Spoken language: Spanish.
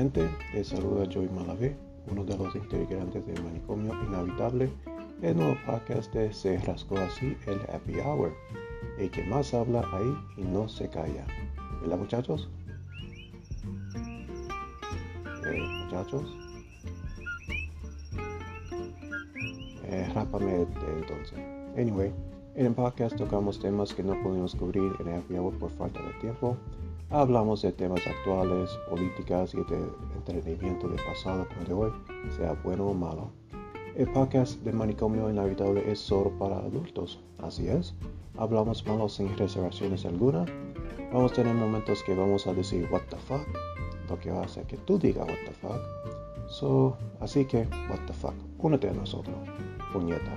Les saluda Joey Malavé, uno de los integrantes del Manicomio Inhabitable, el nuevo podcast de Se Rascó Así el Happy Hour. El que más habla ahí y no se calla. ¿Verdad, muchachos? Eh, muchachos. Eh, rápame entonces. Anyway, en el podcast tocamos temas que no pudimos cubrir en el Happy Hour por falta de tiempo. Hablamos de temas actuales, políticas y de entretenimiento del pasado como de hoy, sea bueno o malo. El podcast de Manicomio Inhabitable es solo para adultos, así es. Hablamos malo sin reservaciones alguna. Vamos a tener momentos que vamos a decir what the fuck, lo que va a hacer que tú digas what the fuck. So, así que, what the fuck, únete a nosotros, puñeta.